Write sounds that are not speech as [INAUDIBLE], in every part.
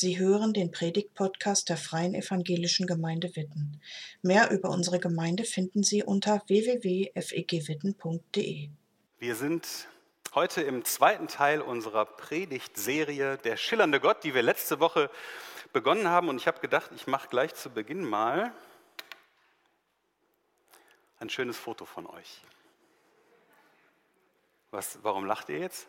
Sie hören den Predigt-Podcast der Freien Evangelischen Gemeinde Witten. Mehr über unsere Gemeinde finden Sie unter www.fegwitten.de. Wir sind heute im zweiten Teil unserer Predigtserie Der schillernde Gott, die wir letzte Woche begonnen haben. Und ich habe gedacht, ich mache gleich zu Beginn mal ein schönes Foto von euch. Was, warum lacht ihr jetzt?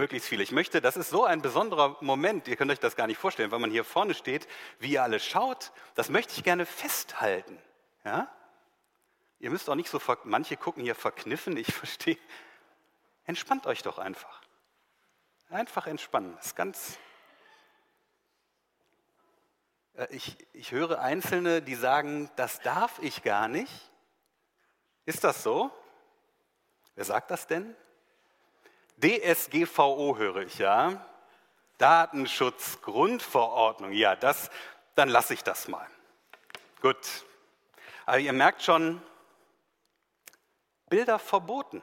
Möglichst viele. Ich möchte, das ist so ein besonderer Moment, ihr könnt euch das gar nicht vorstellen, weil man hier vorne steht, wie ihr alle schaut, das möchte ich gerne festhalten. Ja? Ihr müsst auch nicht so, manche gucken hier verkniffen, ich [LAUGHS] verstehe. Entspannt euch doch einfach. Einfach entspannen. Das ist ganz. Äh, ich, ich höre Einzelne, die sagen, das darf ich gar nicht. Ist das so? Wer sagt das denn? DSGVO höre ich, ja. Datenschutzgrundverordnung, ja, das, dann lasse ich das mal. Gut. Aber ihr merkt schon, Bilder verboten.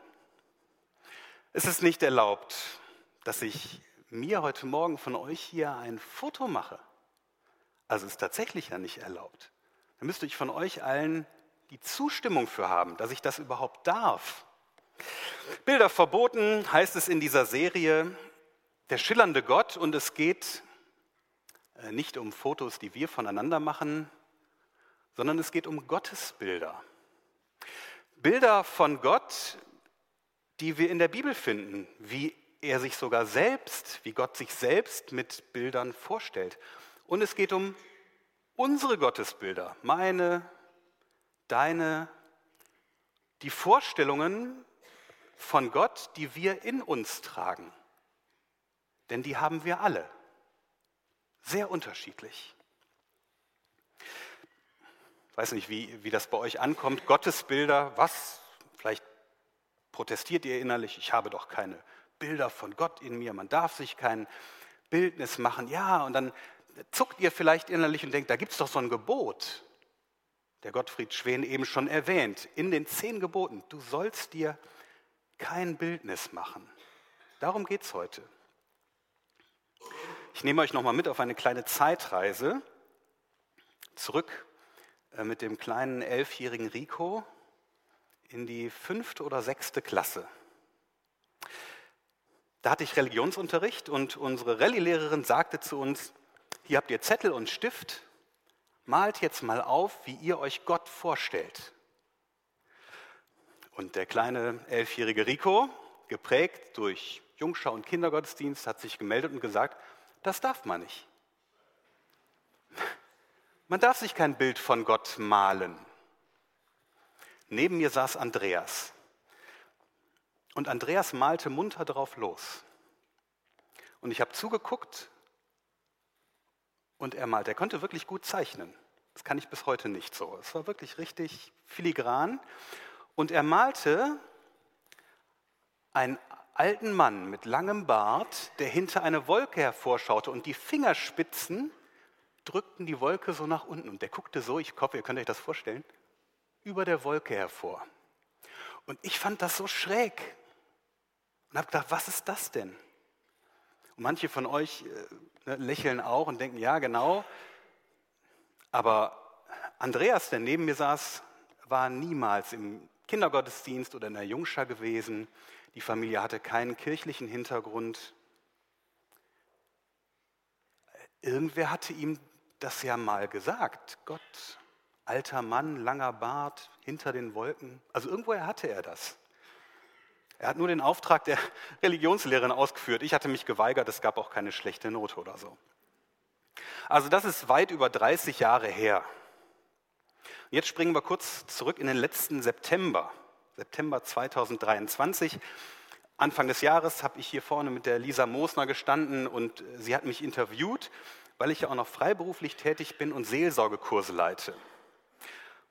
Es ist nicht erlaubt, dass ich mir heute Morgen von euch hier ein Foto mache. Also ist tatsächlich ja nicht erlaubt. Da müsste ich von euch allen die Zustimmung für haben, dass ich das überhaupt darf. Bilder verboten heißt es in dieser Serie, der schillernde Gott und es geht äh, nicht um Fotos, die wir voneinander machen, sondern es geht um Gottesbilder. Bilder von Gott, die wir in der Bibel finden, wie er sich sogar selbst, wie Gott sich selbst mit Bildern vorstellt. Und es geht um unsere Gottesbilder, meine, deine, die Vorstellungen, von Gott, die wir in uns tragen. Denn die haben wir alle. Sehr unterschiedlich. Ich weiß nicht, wie, wie das bei euch ankommt. Gottesbilder, was? Vielleicht protestiert ihr innerlich, ich habe doch keine Bilder von Gott in mir. Man darf sich kein Bildnis machen. Ja, und dann zuckt ihr vielleicht innerlich und denkt, da gibt es doch so ein Gebot. Der Gottfried Schwen eben schon erwähnt, in den zehn Geboten. Du sollst dir kein Bildnis machen. Darum geht es heute. Ich nehme euch nochmal mit auf eine kleine Zeitreise zurück äh, mit dem kleinen elfjährigen Rico in die fünfte oder sechste Klasse. Da hatte ich Religionsunterricht und unsere Rallye-Lehrerin sagte zu uns, hier habt ihr Zettel und Stift, malt jetzt mal auf, wie ihr euch Gott vorstellt. Und der kleine elfjährige Rico, geprägt durch Jungschau und Kindergottesdienst, hat sich gemeldet und gesagt, das darf man nicht. Man darf sich kein Bild von Gott malen. Neben mir saß Andreas. Und Andreas malte munter drauf los. Und ich habe zugeguckt und er malt. Er konnte wirklich gut zeichnen. Das kann ich bis heute nicht so. Es war wirklich richtig filigran. Und er malte einen alten Mann mit langem Bart, der hinter eine Wolke hervorschaute und die Fingerspitzen drückten die Wolke so nach unten. Und der guckte so, ich hoffe, ihr könnt euch das vorstellen, über der Wolke hervor. Und ich fand das so schräg und habe gedacht, was ist das denn? Und manche von euch äh, ne, lächeln auch und denken, ja, genau. Aber Andreas, der neben mir saß, war niemals im Kindergottesdienst oder in der Jungschar gewesen. Die Familie hatte keinen kirchlichen Hintergrund. Irgendwer hatte ihm das ja mal gesagt. Gott, alter Mann, langer Bart, hinter den Wolken. Also irgendwoher hatte er das. Er hat nur den Auftrag der [LAUGHS] Religionslehrerin ausgeführt. Ich hatte mich geweigert, es gab auch keine schlechte Note oder so. Also das ist weit über 30 Jahre her. Jetzt springen wir kurz zurück in den letzten September, September 2023. Anfang des Jahres habe ich hier vorne mit der Lisa Moosner gestanden und sie hat mich interviewt, weil ich ja auch noch freiberuflich tätig bin und Seelsorgekurse leite.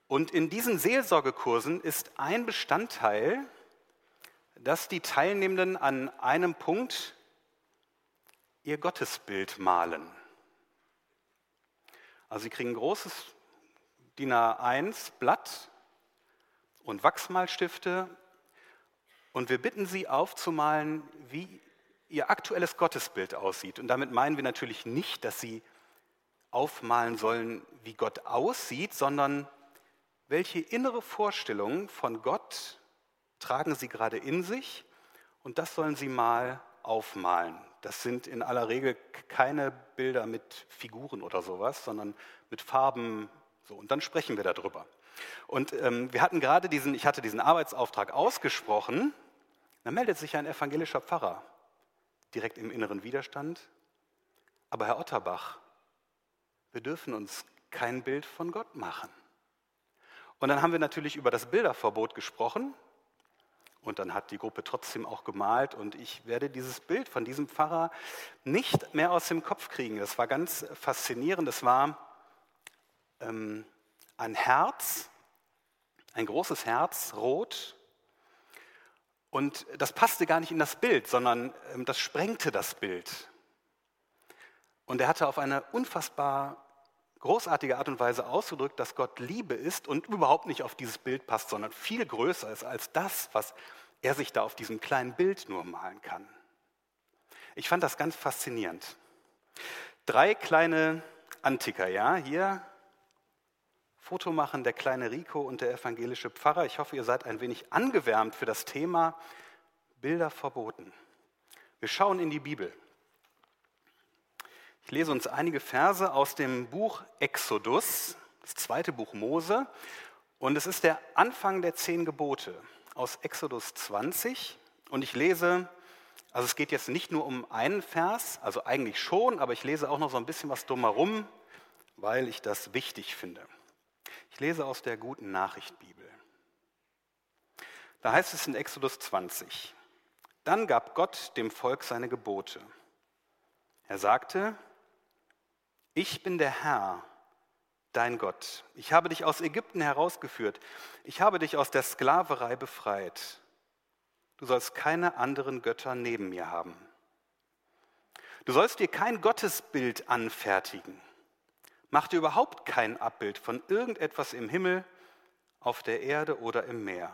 Und in diesen Seelsorgekursen ist ein Bestandteil, dass die Teilnehmenden an einem Punkt ihr Gottesbild malen. Also sie kriegen ein großes DIN A1 Blatt und Wachsmalstifte und wir bitten Sie aufzumalen, wie ihr aktuelles Gottesbild aussieht. Und damit meinen wir natürlich nicht, dass sie aufmalen sollen, wie Gott aussieht, sondern welche innere Vorstellungen von Gott tragen sie gerade in sich und das sollen sie mal aufmalen. Das sind in aller Regel keine Bilder mit Figuren oder sowas, sondern mit Farben. So, und dann sprechen wir darüber. Und ähm, wir hatten gerade diesen, ich hatte diesen Arbeitsauftrag ausgesprochen. Da meldet sich ein evangelischer Pfarrer direkt im inneren Widerstand. Aber Herr Otterbach, wir dürfen uns kein Bild von Gott machen. Und dann haben wir natürlich über das Bilderverbot gesprochen. Und dann hat die Gruppe trotzdem auch gemalt. Und ich werde dieses Bild von diesem Pfarrer nicht mehr aus dem Kopf kriegen. Das war ganz faszinierend. Es war ähm, ein Herz, ein großes Herz, rot. Und das passte gar nicht in das Bild, sondern ähm, das sprengte das Bild. Und er hatte auf eine unfassbar großartige Art und Weise ausgedrückt, dass Gott Liebe ist und überhaupt nicht auf dieses Bild passt, sondern viel größer ist als das, was er sich da auf diesem kleinen Bild nur malen kann. Ich fand das ganz faszinierend. Drei kleine Antiker, ja, hier Foto machen der kleine Rico und der evangelische Pfarrer. Ich hoffe, ihr seid ein wenig angewärmt für das Thema Bilder verboten. Wir schauen in die Bibel. Ich lese uns einige Verse aus dem Buch Exodus, das zweite Buch Mose, und es ist der Anfang der zehn Gebote aus Exodus 20. Und ich lese, also es geht jetzt nicht nur um einen Vers, also eigentlich schon, aber ich lese auch noch so ein bisschen was drumherum, weil ich das wichtig finde. Ich lese aus der guten Nachricht Bibel. Da heißt es in Exodus 20, dann gab Gott dem Volk seine Gebote. Er sagte, ich bin der Herr, dein Gott. Ich habe dich aus Ägypten herausgeführt. Ich habe dich aus der Sklaverei befreit. Du sollst keine anderen Götter neben mir haben. Du sollst dir kein Gottesbild anfertigen. Mach dir überhaupt kein Abbild von irgendetwas im Himmel, auf der Erde oder im Meer.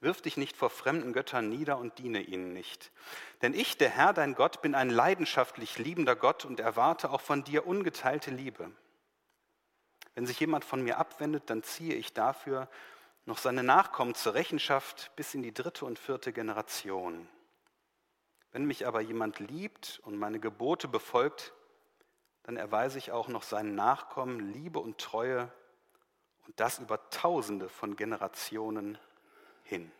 Wirf dich nicht vor fremden Göttern nieder und diene ihnen nicht. Denn ich, der Herr, dein Gott, bin ein leidenschaftlich liebender Gott und erwarte auch von dir ungeteilte Liebe. Wenn sich jemand von mir abwendet, dann ziehe ich dafür noch seine Nachkommen zur Rechenschaft bis in die dritte und vierte Generation. Wenn mich aber jemand liebt und meine Gebote befolgt, dann erweise ich auch noch seinen Nachkommen Liebe und Treue und das über Tausende von Generationen hin.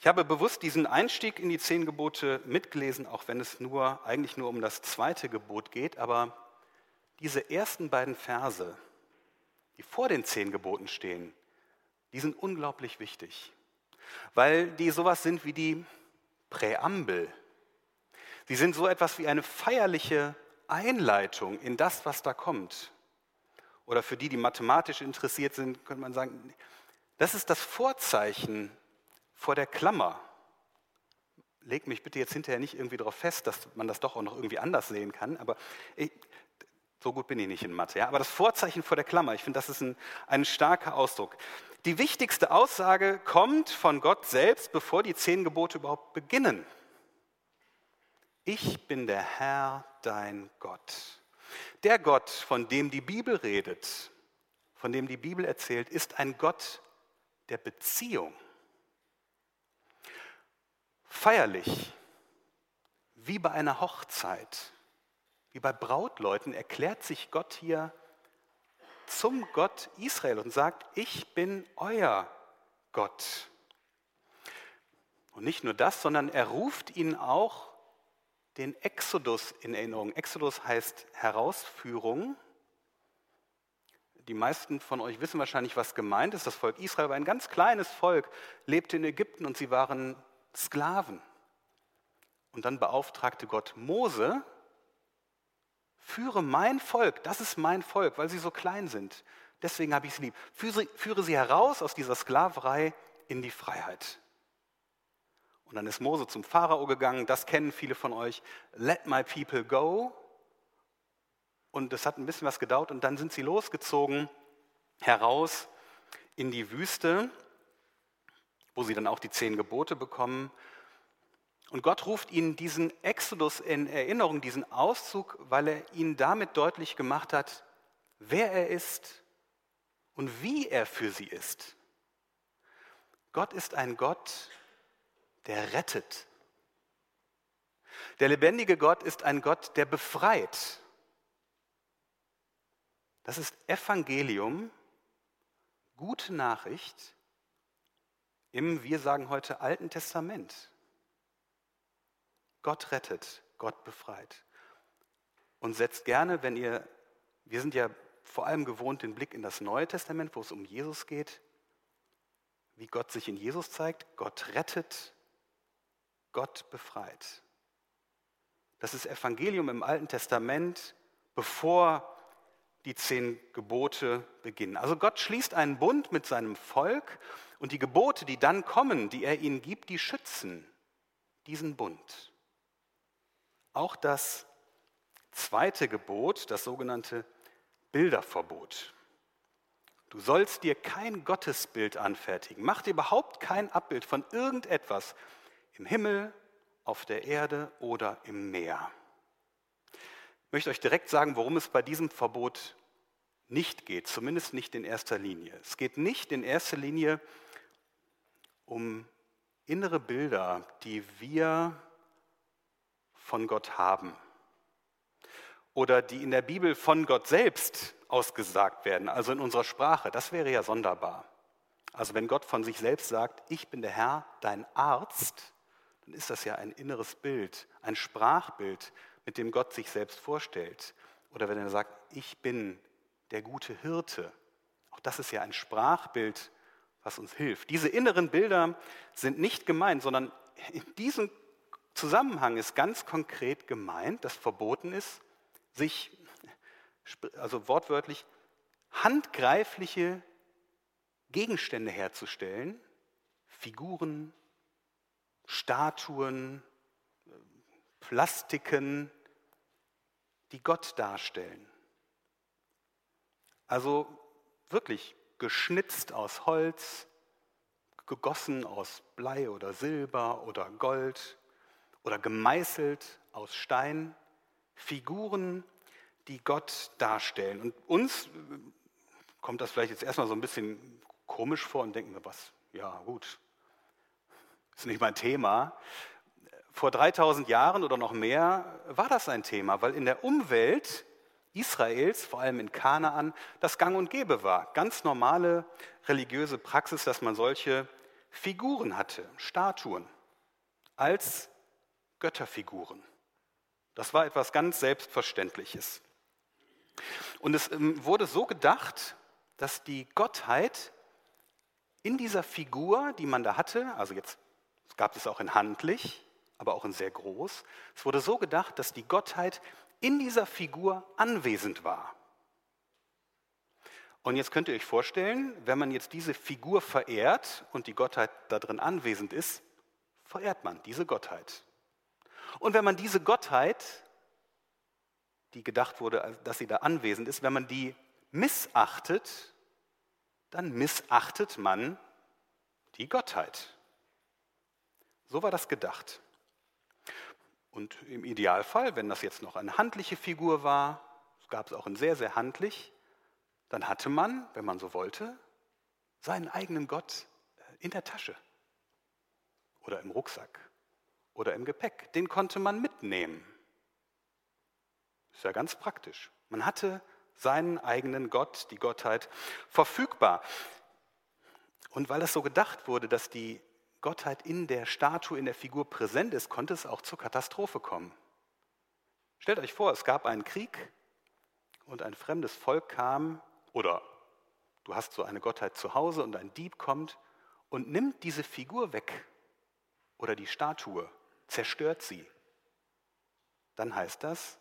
Ich habe bewusst diesen Einstieg in die zehn Gebote mitgelesen, auch wenn es nur, eigentlich nur um das zweite Gebot geht, aber diese ersten beiden Verse, die vor den zehn Geboten stehen, die sind unglaublich wichtig, weil die sowas sind wie die Präambel. Sie sind so etwas wie eine feierliche Einleitung in das, was da kommt. Oder für die, die mathematisch interessiert sind, könnte man sagen, das ist das Vorzeichen vor der Klammer. Leg mich bitte jetzt hinterher nicht irgendwie darauf fest, dass man das doch auch noch irgendwie anders sehen kann, aber ich, so gut bin ich nicht in Mathe. Ja? Aber das Vorzeichen vor der Klammer, ich finde, das ist ein, ein starker Ausdruck. Die wichtigste Aussage kommt von Gott selbst, bevor die zehn Gebote überhaupt beginnen. Ich bin der Herr, dein Gott. Der Gott, von dem die Bibel redet, von dem die Bibel erzählt, ist ein Gott der Beziehung. Feierlich, wie bei einer Hochzeit, wie bei Brautleuten, erklärt sich Gott hier zum Gott Israel und sagt, ich bin euer Gott. Und nicht nur das, sondern er ruft ihn auch den Exodus in Erinnerung. Exodus heißt Herausführung. Die meisten von euch wissen wahrscheinlich, was gemeint ist. Das Volk Israel war ein ganz kleines Volk, lebte in Ägypten und sie waren Sklaven. Und dann beauftragte Gott Mose, führe mein Volk, das ist mein Volk, weil sie so klein sind. Deswegen habe ich sie lieb. Führe, führe sie heraus aus dieser Sklaverei in die Freiheit. Und dann ist Mose zum Pharao gegangen, das kennen viele von euch. Let my people go. Und es hat ein bisschen was gedauert und dann sind sie losgezogen heraus in die Wüste, wo sie dann auch die zehn Gebote bekommen. Und Gott ruft ihnen diesen Exodus in Erinnerung, diesen Auszug, weil er ihnen damit deutlich gemacht hat, wer er ist und wie er für sie ist. Gott ist ein Gott, der rettet. Der lebendige Gott ist ein Gott, der befreit. Das ist Evangelium, gute Nachricht im, wir sagen heute, Alten Testament. Gott rettet, Gott befreit. Und setzt gerne, wenn ihr, wir sind ja vor allem gewohnt, den Blick in das Neue Testament, wo es um Jesus geht, wie Gott sich in Jesus zeigt. Gott rettet, Gott befreit. Das ist Evangelium im Alten Testament, bevor die zehn Gebote beginnen. Also Gott schließt einen Bund mit seinem Volk und die Gebote, die dann kommen, die er ihnen gibt, die schützen diesen Bund. Auch das zweite Gebot, das sogenannte Bilderverbot. Du sollst dir kein Gottesbild anfertigen. Mach dir überhaupt kein Abbild von irgendetwas im Himmel, auf der Erde oder im Meer. Ich möchte euch direkt sagen, worum es bei diesem Verbot nicht geht, zumindest nicht in erster Linie. Es geht nicht in erster Linie um innere Bilder, die wir von Gott haben oder die in der Bibel von Gott selbst ausgesagt werden, also in unserer Sprache. Das wäre ja sonderbar. Also wenn Gott von sich selbst sagt, ich bin der Herr, dein Arzt, dann ist das ja ein inneres Bild, ein Sprachbild, mit dem Gott sich selbst vorstellt. Oder wenn er sagt, ich bin der gute Hirte, auch das ist ja ein Sprachbild, was uns hilft. Diese inneren Bilder sind nicht gemeint, sondern in diesem Zusammenhang ist ganz konkret gemeint, dass verboten ist, sich, also wortwörtlich, handgreifliche Gegenstände herzustellen, Figuren, Statuen, Plastiken, die Gott darstellen. Also wirklich geschnitzt aus Holz, gegossen aus Blei oder Silber oder Gold oder gemeißelt aus Stein, Figuren, die Gott darstellen. Und uns kommt das vielleicht jetzt erstmal so ein bisschen komisch vor und denken wir, was, ja gut, ist nicht mein Thema. Vor 3000 Jahren oder noch mehr war das ein Thema, weil in der Umwelt Israels, vor allem in Kanaan, das Gang und Gäbe war. Ganz normale religiöse Praxis, dass man solche Figuren hatte, Statuen, als Götterfiguren. Das war etwas ganz Selbstverständliches. Und es ähm, wurde so gedacht, dass die Gottheit in dieser Figur, die man da hatte, also jetzt gab es auch in handlich, aber auch in sehr groß. Es wurde so gedacht, dass die Gottheit in dieser Figur anwesend war. Und jetzt könnt ihr euch vorstellen, wenn man jetzt diese Figur verehrt und die Gottheit da drin anwesend ist, verehrt man diese Gottheit. Und wenn man diese Gottheit, die gedacht wurde, dass sie da anwesend ist, wenn man die missachtet, dann missachtet man die Gottheit. So war das gedacht. Und im Idealfall, wenn das jetzt noch eine handliche Figur war, das gab es auch in sehr, sehr handlich, dann hatte man, wenn man so wollte, seinen eigenen Gott äh, in der Tasche oder im Rucksack oder im Gepäck. Den konnte man mitnehmen. Ist ja ganz praktisch. Man hatte seinen eigenen Gott, die Gottheit, verfügbar. Und weil es so gedacht wurde, dass die Gottheit in der Statue, in der Figur präsent ist, konnte es auch zur Katastrophe kommen. Stellt euch vor, es gab einen Krieg und ein fremdes Volk kam, oder du hast so eine Gottheit zu Hause und ein Dieb kommt und nimmt diese Figur weg oder die Statue, zerstört sie. Dann heißt das,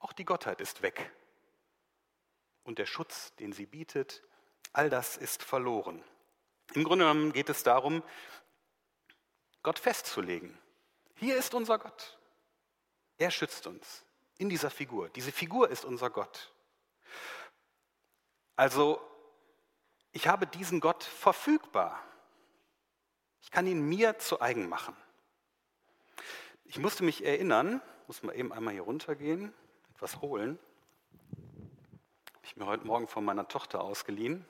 auch die Gottheit ist weg. Und der Schutz, den sie bietet, all das ist verloren. Im Grunde genommen geht es darum, Gott festzulegen. Hier ist unser Gott. Er schützt uns in dieser Figur. Diese Figur ist unser Gott. Also, ich habe diesen Gott verfügbar. Ich kann ihn mir zu eigen machen. Ich musste mich erinnern, muss mal eben einmal hier runtergehen, etwas holen. Habe ich mir heute Morgen von meiner Tochter ausgeliehen.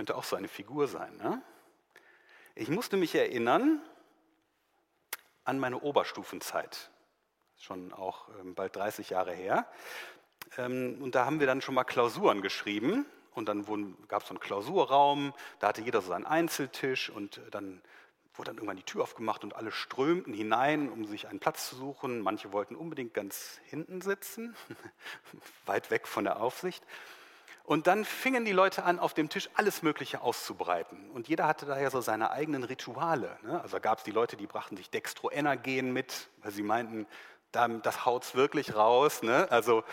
Könnte auch so eine Figur sein. Ne? Ich musste mich erinnern an meine Oberstufenzeit. Schon auch ähm, bald 30 Jahre her. Ähm, und da haben wir dann schon mal Klausuren geschrieben. Und dann gab es so einen Klausurraum, da hatte jeder so seinen Einzeltisch und dann wurde dann irgendwann die Tür aufgemacht und alle strömten hinein, um sich einen Platz zu suchen. Manche wollten unbedingt ganz hinten sitzen, [LAUGHS] weit weg von der Aufsicht. Und dann fingen die Leute an, auf dem Tisch alles Mögliche auszubreiten. Und jeder hatte daher so seine eigenen Rituale. Ne? Also gab es die Leute, die brachten sich Dextroenergen mit, weil sie meinten, das haut wirklich raus. Ne? Also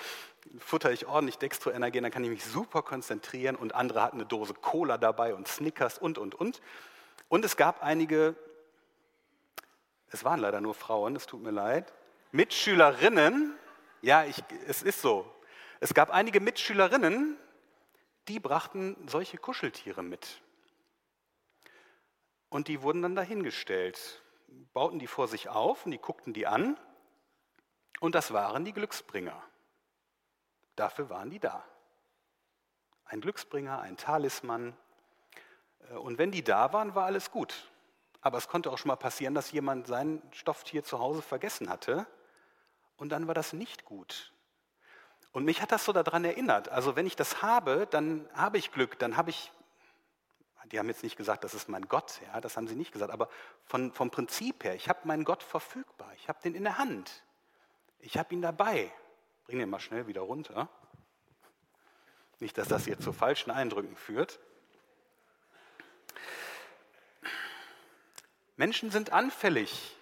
futter ich ordentlich Dextroenergen, dann kann ich mich super konzentrieren. Und andere hatten eine Dose Cola dabei und Snickers und, und, und. Und es gab einige, es waren leider nur Frauen, es tut mir leid, Mitschülerinnen, ja, ich, es ist so, es gab einige Mitschülerinnen, die brachten solche Kuscheltiere mit. Und die wurden dann dahingestellt, bauten die vor sich auf und die guckten die an. Und das waren die Glücksbringer. Dafür waren die da. Ein Glücksbringer, ein Talisman. Äh, und wenn die da waren, war alles gut. Aber es konnte auch schon mal passieren, dass jemand sein Stofftier zu Hause vergessen hatte. Und dann war das nicht gut. Und mich hat das so daran erinnert. Also wenn ich das habe, dann habe ich Glück, dann habe ich, die haben jetzt nicht gesagt, das ist mein Gott, ja, das haben sie nicht gesagt, aber von, vom Prinzip her, ich habe meinen Gott verfügbar, ich habe den in der Hand, ich habe ihn dabei. Bring den mal schnell wieder runter. Nicht, dass das hier zu falschen Eindrücken führt. Menschen sind anfällig,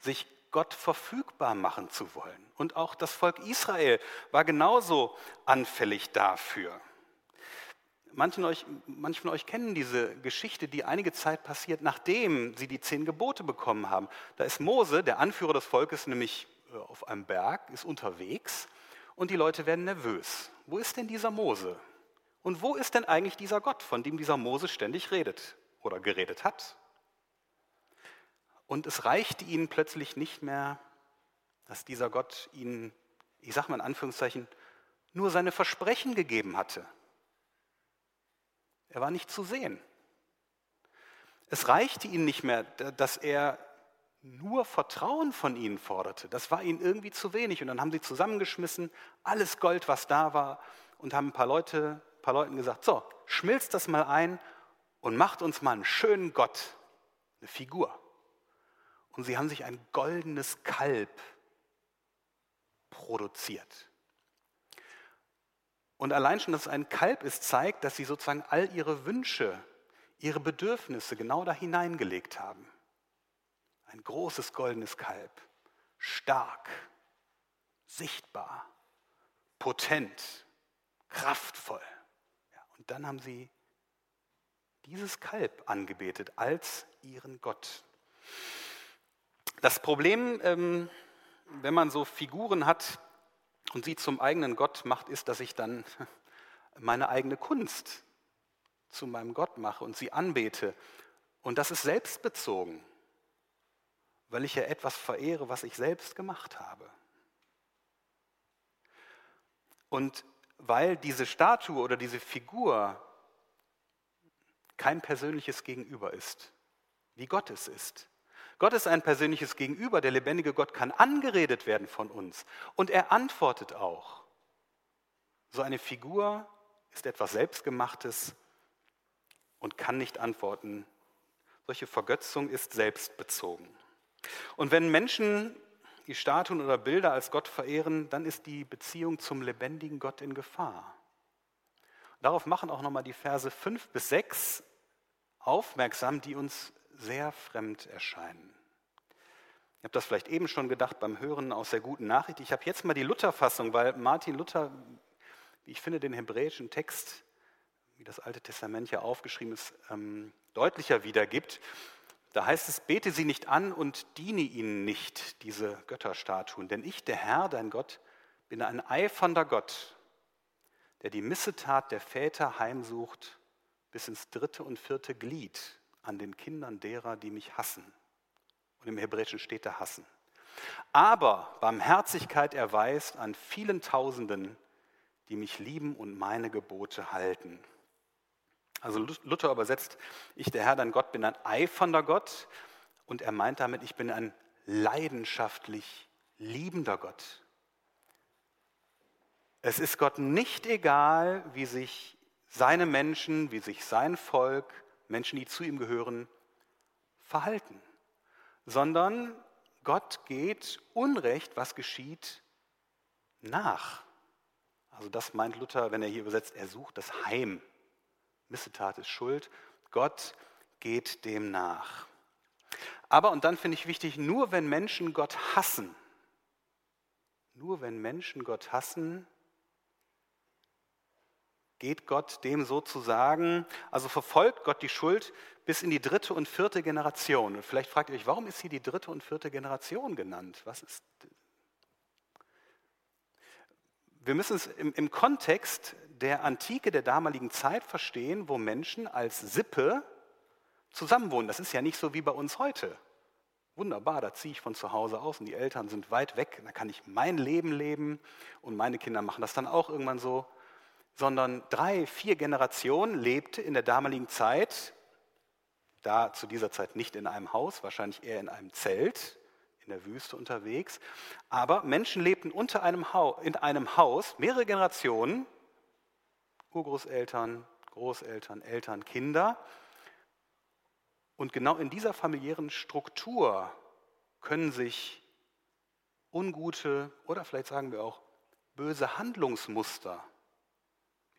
sich Gott verfügbar machen zu wollen. Und auch das Volk Israel war genauso anfällig dafür. Manche von, euch, manche von euch kennen diese Geschichte, die einige Zeit passiert, nachdem sie die zehn Gebote bekommen haben. Da ist Mose, der Anführer des Volkes, nämlich äh, auf einem Berg, ist unterwegs und die Leute werden nervös. Wo ist denn dieser Mose? Und wo ist denn eigentlich dieser Gott, von dem dieser Mose ständig redet oder geredet hat? Und es reichte ihnen plötzlich nicht mehr, dass dieser Gott ihnen, ich sage mal in Anführungszeichen, nur seine Versprechen gegeben hatte. Er war nicht zu sehen. Es reichte ihnen nicht mehr, dass er nur Vertrauen von ihnen forderte. Das war ihnen irgendwie zu wenig. Und dann haben sie zusammengeschmissen, alles Gold, was da war, und haben ein paar, Leute, ein paar Leuten gesagt, so, schmilzt das mal ein und macht uns mal einen schönen Gott, eine Figur und sie haben sich ein goldenes Kalb produziert. Und allein schon, dass es ein Kalb ist, zeigt, dass sie sozusagen all ihre Wünsche, ihre Bedürfnisse genau da hineingelegt haben. Ein großes goldenes Kalb, stark, sichtbar, potent, kraftvoll. Ja, und dann haben sie dieses Kalb angebetet als ihren Gott. Das Problem, ähm, wenn man so Figuren hat und sie zum eigenen Gott macht, ist, dass ich dann [LAUGHS] meine eigene Kunst zu meinem Gott mache und sie anbete. Und das ist selbstbezogen, weil ich ja etwas verehre, was ich selbst gemacht habe. Und weil diese Statue oder diese Figur kein persönliches Gegenüber ist, wie Gott es ist, Gott ist ein persönliches Gegenüber. Der lebendige Gott kann angeredet werden von uns. Und er antwortet auch. So eine Figur ist etwas Selbstgemachtes und kann nicht antworten. Solche Vergötzung ist selbstbezogen. Und wenn Menschen die Statuen oder Bilder als Gott verehren, dann ist die Beziehung zum lebendigen Gott in Gefahr. Darauf machen auch nochmal die Verse 5 bis 6 aufmerksam, die uns sehr fremd erscheinen. Ihr habt das vielleicht eben schon gedacht beim Hören aus der guten Nachricht. Ich habe jetzt mal die Lutherfassung, weil Martin Luther, wie ich finde, den hebräischen Text, wie das Alte Testament ja aufgeschrieben ist, ähm, deutlicher wiedergibt. Da heißt es, bete sie nicht an und diene ihnen nicht, diese Götterstatuen. Denn ich, der Herr, dein Gott, bin ein eifernder Gott, der die Missetat der Väter heimsucht bis ins dritte und vierte Glied an den Kindern derer, die mich hassen. Und im Hebräischen steht da hassen. Aber Barmherzigkeit erweist an vielen Tausenden, die mich lieben und meine Gebote halten. Also Luther übersetzt, ich der Herr, dein Gott, bin ein eifernder Gott und er meint damit, ich bin ein leidenschaftlich liebender Gott. Es ist Gott nicht egal, wie sich seine Menschen, wie sich sein Volk, Menschen, die zu ihm gehören, verhalten, sondern Gott geht Unrecht, was geschieht, nach. Also das meint Luther, wenn er hier übersetzt, er sucht das Heim. Missetat ist Schuld. Gott geht dem nach. Aber, und dann finde ich wichtig, nur wenn Menschen Gott hassen, nur wenn Menschen Gott hassen, geht Gott dem sozusagen, also verfolgt Gott die Schuld bis in die dritte und vierte Generation. Und vielleicht fragt ihr euch, warum ist hier die dritte und vierte Generation genannt? Was ist wir müssen es im, im, Kontext der Antike, der damaligen Zeit verstehen, wo Menschen als Sippe zusammenwohnen. Das ist ja nicht so wie bei uns heute. Wunderbar, da ziehe ich von zu Hause aus und die Eltern sind weit weg, da kann ich mein Leben leben und meine Kinder machen das dann auch irgendwann so. Sondern drei, vier Generationen lebte in der damaligen Zeit, da zu dieser Zeit nicht in einem Haus, wahrscheinlich eher in einem Zelt, in der Wüste unterwegs. Aber Menschen lebten unter einem in einem Haus, mehrere Generationen, Urgroßeltern, Großeltern, Eltern, Kinder. Und genau in dieser familiären Struktur können sich ungute oder vielleicht sagen wir auch böse Handlungsmuster,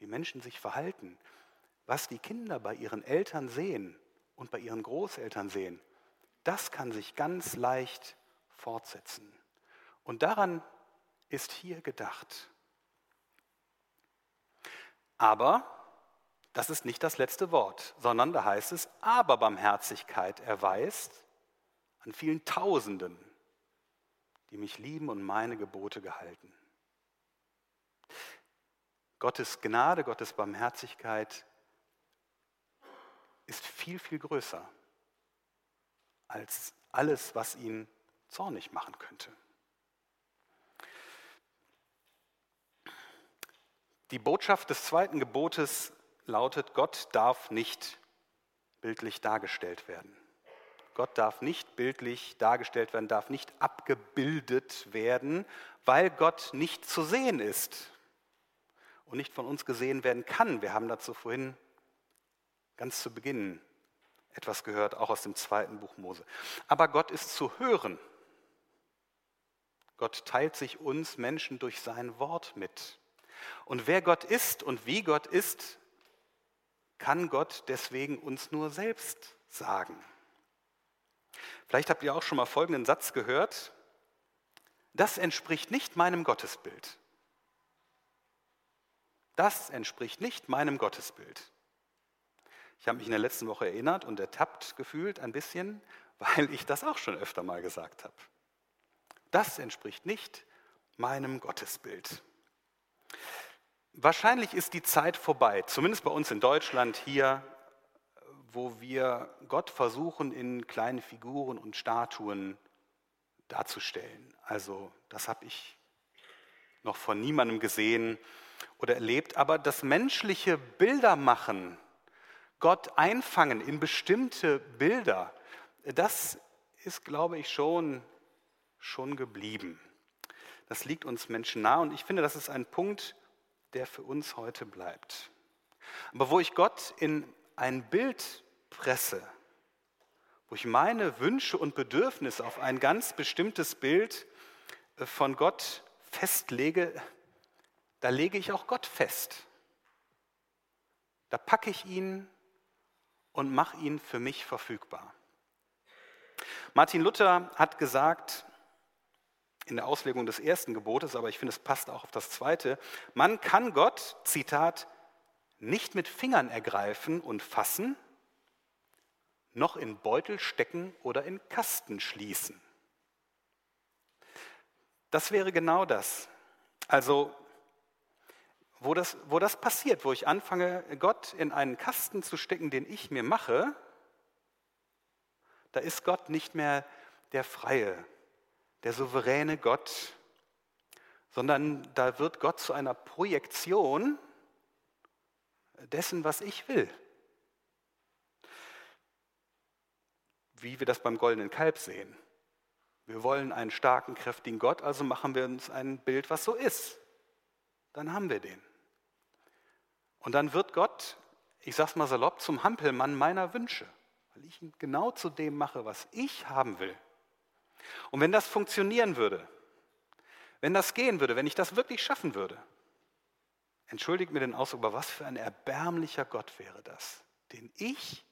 wie Menschen sich verhalten, was die Kinder bei ihren Eltern sehen und bei ihren Großeltern sehen, das kann sich ganz leicht fortsetzen. Und daran ist hier gedacht. Aber das ist nicht das letzte Wort, sondern da heißt es, aber Barmherzigkeit erweist an vielen Tausenden, die mich lieben und meine Gebote gehalten. Gottes Gnade, Gottes Barmherzigkeit ist viel, viel größer als alles, was ihn zornig machen könnte. Die Botschaft des zweiten Gebotes lautet, Gott darf nicht bildlich dargestellt werden. Gott darf nicht bildlich dargestellt werden, darf nicht abgebildet werden, weil Gott nicht zu sehen ist und nicht von uns gesehen werden kann. Wir haben dazu vorhin ganz zu Beginn etwas gehört, auch aus dem zweiten Buch Mose. Aber Gott ist zu hören. Gott teilt sich uns Menschen durch sein Wort mit. Und wer Gott ist und wie Gott ist, kann Gott deswegen uns nur selbst sagen. Vielleicht habt ihr auch schon mal folgenden Satz gehört. Das entspricht nicht meinem Gottesbild. Das entspricht nicht meinem Gottesbild. Ich habe mich in der letzten Woche erinnert und ertappt gefühlt ein bisschen, [LAUGHS] weil ich das auch schon öfter mal gesagt habe. Das entspricht nicht meinem Gottesbild. Wahrscheinlich ist die Zeit vorbei, zumindest bei uns in Deutschland hier, wo wir Gott versuchen, in kleinen Figuren und Statuen darzustellen. Also das habe ich noch von niemandem gesehen oder erlebt. Aber das menschliche Bildermachen, Gott einfangen in bestimmte Bilder, das ist, glaube ich, schon schon geblieben. Das liegt uns Menschen nah und ich finde, das ist ein Punkt, der für uns heute bleibt. Aber wo ich Gott in ein Bild presse, wo ich meine Wünsche und Bedürfnisse auf ein ganz bestimmtes Bild äh, von Gott festlege, da lege ich auch Gott fest. Da packe ich ihn und mache ihn für mich verfügbar. Martin Luther hat gesagt, in der Auslegung des ersten Gebotes, aber ich finde, es passt auch auf das zweite. Man kann Gott, Zitat, nicht mit Fingern ergreifen und fassen, noch in Beutel stecken oder in Kasten schließen. Das wäre genau das. Also, wo das, wo das passiert, wo ich anfange, Gott in einen Kasten zu stecken, den ich mir mache, da ist Gott nicht mehr der freie, der souveräne Gott, sondern da wird Gott zu einer Projektion dessen, was ich will. Wie wir das beim goldenen Kalb sehen. Wir wollen einen starken, kräftigen Gott, also machen wir uns ein Bild, was so ist. Dann haben wir den. Und dann wird Gott, ich sag's mal salopp, zum Hampelmann meiner Wünsche, weil ich ihn genau zu dem mache, was ich haben will. Und wenn das funktionieren würde, wenn das gehen würde, wenn ich das wirklich schaffen würde, entschuldigt mir den Ausdruck, aber was für ein erbärmlicher Gott wäre das, den ich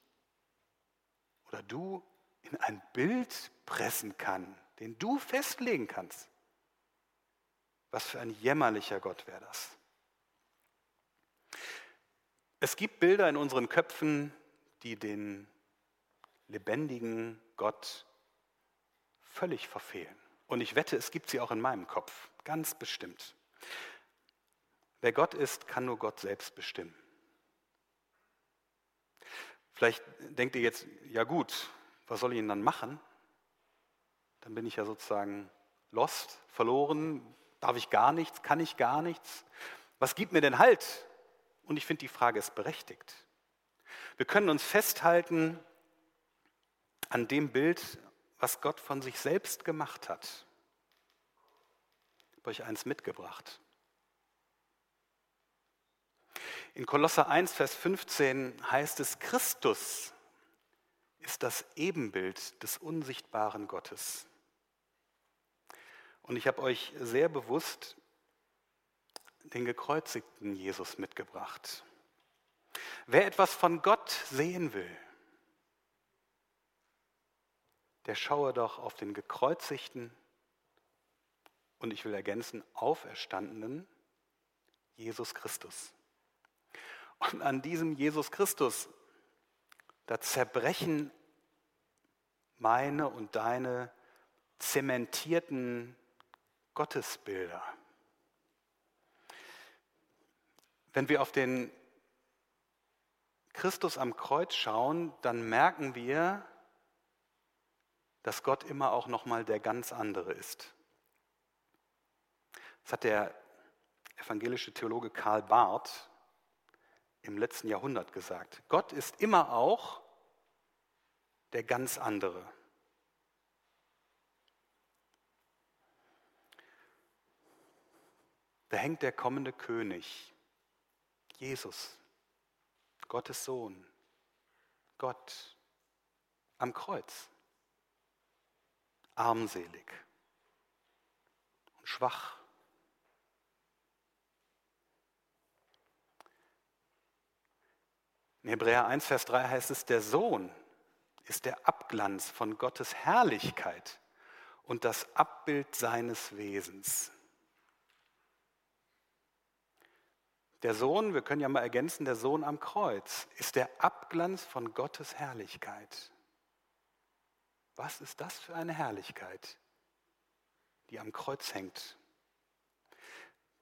oder du in ein Bild pressen kann, den du festlegen kannst. Was für ein jämmerlicher Gott wäre das. Es gibt Bilder in unseren Köpfen, die den lebendigen Gott völlig verfehlen. Und ich wette, es gibt sie auch in meinem Kopf, ganz bestimmt. Wer Gott ist, kann nur Gott selbst bestimmen. Vielleicht denkt ihr jetzt, ja gut, was soll ich denn dann machen? Dann bin ich ja sozusagen lost, verloren, darf ich gar nichts, kann ich gar nichts. Was gibt mir denn Halt? Und ich finde, die Frage ist berechtigt. Wir können uns festhalten an dem Bild, was Gott von sich selbst gemacht hat. Ich habe euch eins mitgebracht. In Kolosser 1, Vers 15 heißt es, Christus ist das Ebenbild des unsichtbaren Gottes. Und ich habe euch sehr bewusst den gekreuzigten Jesus mitgebracht. Wer etwas von Gott sehen will, der schaue doch auf den gekreuzigten und ich will ergänzen, auferstandenen Jesus Christus. Und an diesem Jesus Christus, da zerbrechen meine und deine zementierten Gottesbilder. Wenn wir auf den Christus am Kreuz schauen, dann merken wir, dass Gott immer auch noch mal der ganz andere ist. Das hat der evangelische Theologe Karl Barth im letzten Jahrhundert gesagt. Gott ist immer auch der ganz andere. Da hängt der kommende König, Jesus, Gottes Sohn, Gott am Kreuz, armselig und schwach. In Hebräer 1, Vers 3 heißt es, der Sohn ist der Abglanz von Gottes Herrlichkeit und das Abbild seines Wesens. Der Sohn, wir können ja mal ergänzen, der Sohn am Kreuz ist der Abglanz von Gottes Herrlichkeit. Was ist das für eine Herrlichkeit, die am Kreuz hängt?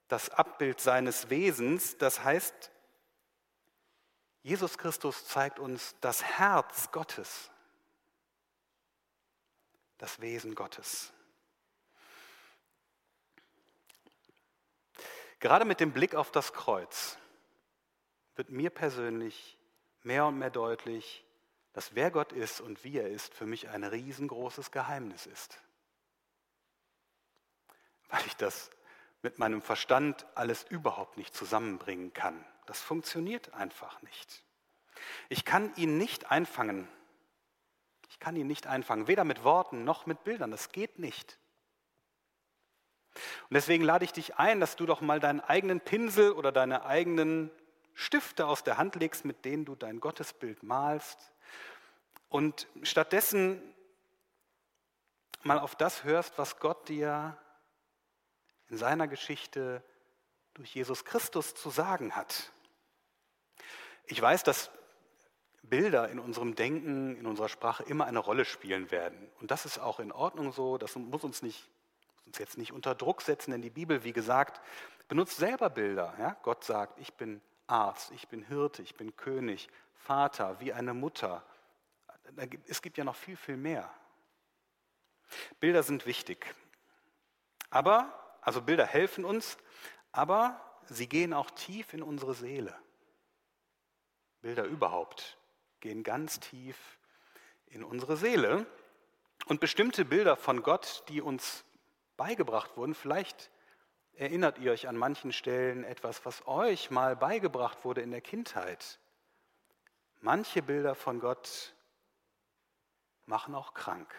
Das Abbild seines Wesens, das heißt, Jesus Christus zeigt uns das Herz Gottes, das Wesen Gottes. Gerade mit dem Blick auf das Kreuz wird mir persönlich mehr und mehr deutlich, dass wer Gott ist und wie er ist, für mich ein riesengroßes Geheimnis ist. Weil ich das mit meinem Verstand alles überhaupt nicht zusammenbringen kann. Das funktioniert einfach nicht. Ich kann ihn nicht einfangen. Ich kann ihn nicht einfangen, weder mit Worten noch mit Bildern. Das geht nicht. Und deswegen lade ich dich ein, dass du doch mal deinen eigenen Pinsel oder deine eigenen Stifte aus der Hand legst, mit denen du dein Gottesbild malst und stattdessen mal auf das hörst, was Gott dir in seiner Geschichte durch Jesus Christus zu sagen hat. Ich weiß, dass Bilder in unserem Denken, in unserer Sprache immer eine Rolle spielen werden. Und das ist auch in Ordnung so, das muss uns nicht uns jetzt nicht unter Druck setzen, denn die Bibel, wie gesagt, benutzt selber Bilder. Ja? Gott sagt, ich bin Arzt, ich bin Hirte, ich bin König, Vater, wie eine Mutter. Es gibt ja noch viel, viel mehr. Bilder sind wichtig. Aber, also Bilder helfen uns, aber sie gehen auch tief in unsere Seele. Bilder überhaupt gehen ganz tief in unsere Seele. Und bestimmte Bilder von Gott, die uns beigebracht wurden, vielleicht erinnert ihr euch an manchen Stellen etwas, was euch mal beigebracht wurde in der Kindheit. Manche Bilder von Gott machen auch krank.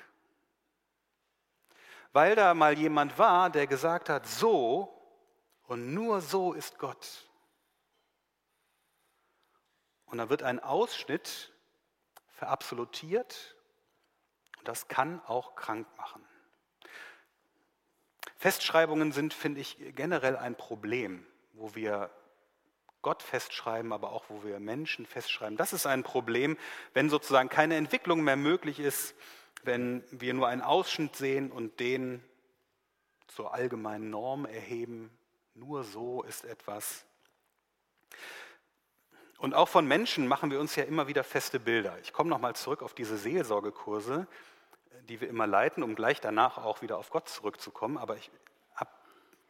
Weil da mal jemand war, der gesagt hat, so und nur so ist Gott. Und dann wird ein Ausschnitt verabsolutiert und das kann auch krank machen. Festschreibungen sind, finde ich, generell ein Problem, wo wir Gott festschreiben, aber auch wo wir Menschen festschreiben. Das ist ein Problem, wenn sozusagen keine Entwicklung mehr möglich ist, wenn wir nur einen Ausschnitt sehen und den zur allgemeinen Norm erheben. Nur so ist etwas. Und auch von Menschen machen wir uns ja immer wieder feste Bilder. Ich komme nochmal zurück auf diese Seelsorgekurse, die wir immer leiten, um gleich danach auch wieder auf Gott zurückzukommen. Aber ich habe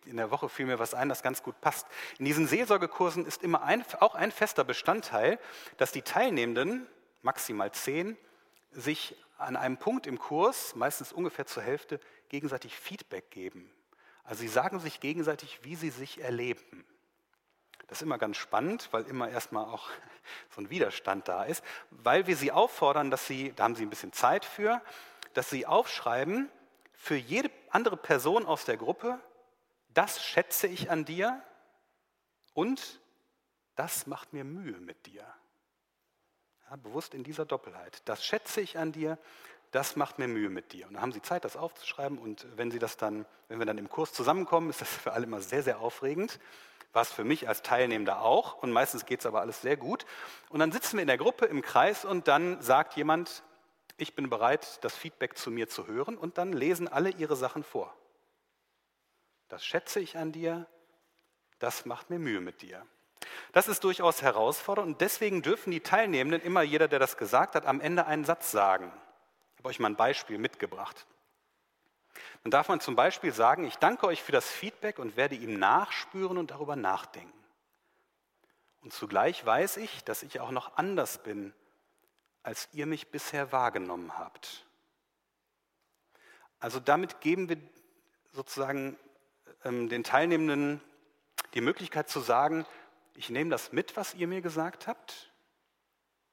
in der Woche fiel mir was ein, das ganz gut passt. In diesen Seelsorgekursen ist immer ein, auch ein fester Bestandteil, dass die Teilnehmenden, maximal zehn, sich an einem Punkt im Kurs, meistens ungefähr zur Hälfte, gegenseitig Feedback geben. Also sie sagen sich gegenseitig, wie sie sich erleben. Das ist immer ganz spannend, weil immer erstmal auch [LAUGHS] so ein Widerstand da ist, weil wir sie auffordern, dass sie, da haben sie ein bisschen Zeit für, dass sie aufschreiben, für jede andere Person aus der Gruppe, das schätze ich an dir und das macht mir Mühe mit dir. Ja, bewusst in dieser Doppelheit. Das schätze ich an dir, das macht mir Mühe mit dir. Und dann haben sie Zeit, das aufzuschreiben. Und wenn sie das dann, wenn wir dann im Kurs zusammenkommen, ist das für alle immer sehr, sehr aufregend war es für mich als Teilnehmender auch. Und meistens geht es aber alles sehr gut. Und dann sitzen wir in der Gruppe im Kreis und dann sagt jemand, ich bin bereit, das Feedback zu mir zu hören. Und dann lesen alle ihre Sachen vor. Das schätze ich an dir, das macht mir Mühe mit dir. Das ist durchaus herausfordernd und deswegen dürfen die Teilnehmenden immer jeder, der das gesagt hat, am Ende einen Satz sagen. Ich habe euch mal ein Beispiel mitgebracht. Dann darf man zum Beispiel sagen, ich danke euch für das Feedback und werde ihm nachspüren und darüber nachdenken. Und zugleich weiß ich, dass ich auch noch anders bin, als ihr mich bisher wahrgenommen habt. Also damit geben wir sozusagen ähm, den Teilnehmenden die Möglichkeit zu sagen, ich nehme das mit, was ihr mir gesagt habt.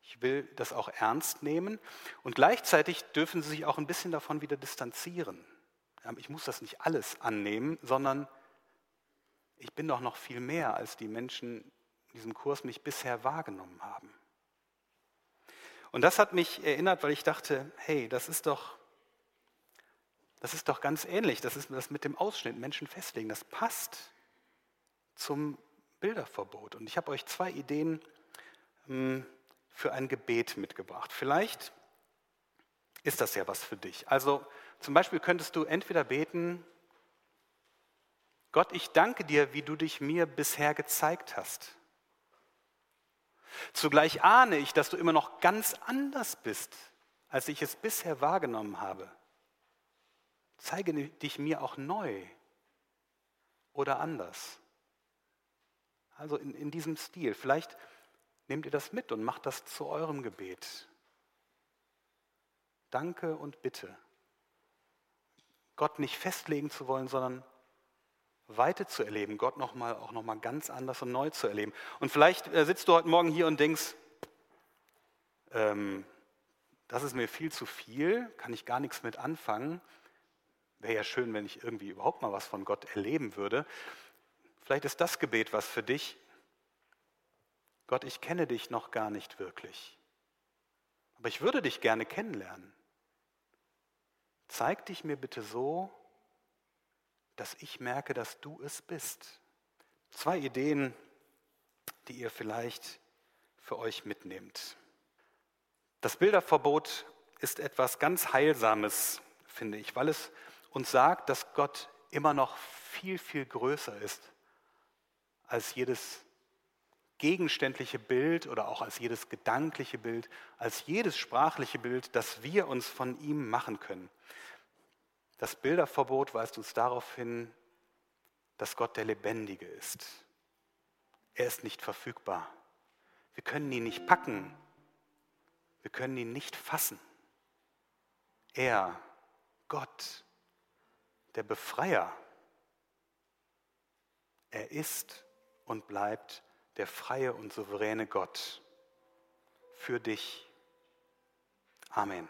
Ich will das auch ernst nehmen. Und gleichzeitig dürfen sie sich auch ein bisschen davon wieder distanzieren. Ich muss das nicht alles annehmen, sondern ich bin doch noch viel mehr, als die Menschen in diesem Kurs mich bisher wahrgenommen haben. Und das hat mich erinnert, weil ich dachte, hey, das ist doch, das ist doch ganz ähnlich. Das ist das mit dem Ausschnitt, Menschen festlegen. Das passt zum Bilderverbot. Und ich habe euch zwei Ideen ähm, für ein Gebet mitgebracht. Vielleicht ist das ja was für dich. Also zum Beispiel könntest du entweder beten, Gott, ich danke dir, wie du dich mir bisher gezeigt hast. Zugleich ahne ich, dass du immer noch ganz anders bist, als ich es bisher wahrgenommen habe. Zeige dich mir auch neu oder anders. Also in, in diesem Stil. Vielleicht nehmt ihr das mit und macht das zu eurem Gebet. Danke und Bitte. Gott nicht festlegen zu wollen, sondern Weite zu erleben, Gott noch mal, auch nochmal ganz anders und neu zu erleben. Und vielleicht äh, sitzt du heute Morgen hier und denkst, ähm, das ist mir viel zu viel, kann ich gar nichts mit anfangen. Wäre ja schön, wenn ich irgendwie überhaupt mal was von Gott erleben würde. Vielleicht ist das Gebet was für dich. Gott, ich kenne dich noch gar nicht wirklich. Aber ich würde dich gerne kennenlernen. Zeig dich mir bitte so, dass ich merke, dass du es bist. Zwei Ideen, die ihr vielleicht für euch mitnehmt. Das Bilderverbot ist etwas ganz Heilsames, finde ich, weil es uns sagt, dass Gott immer noch viel, viel größer ist als jedes gegenständliche Bild oder auch als jedes gedankliche Bild, als jedes sprachliche Bild, das wir uns von ihm machen können. Das Bilderverbot weist uns darauf hin, dass Gott der Lebendige ist. Er ist nicht verfügbar. Wir können ihn nicht packen. Wir können ihn nicht fassen. Er, Gott, der Befreier, er ist und bleibt der freie und souveräne Gott für dich. Amen.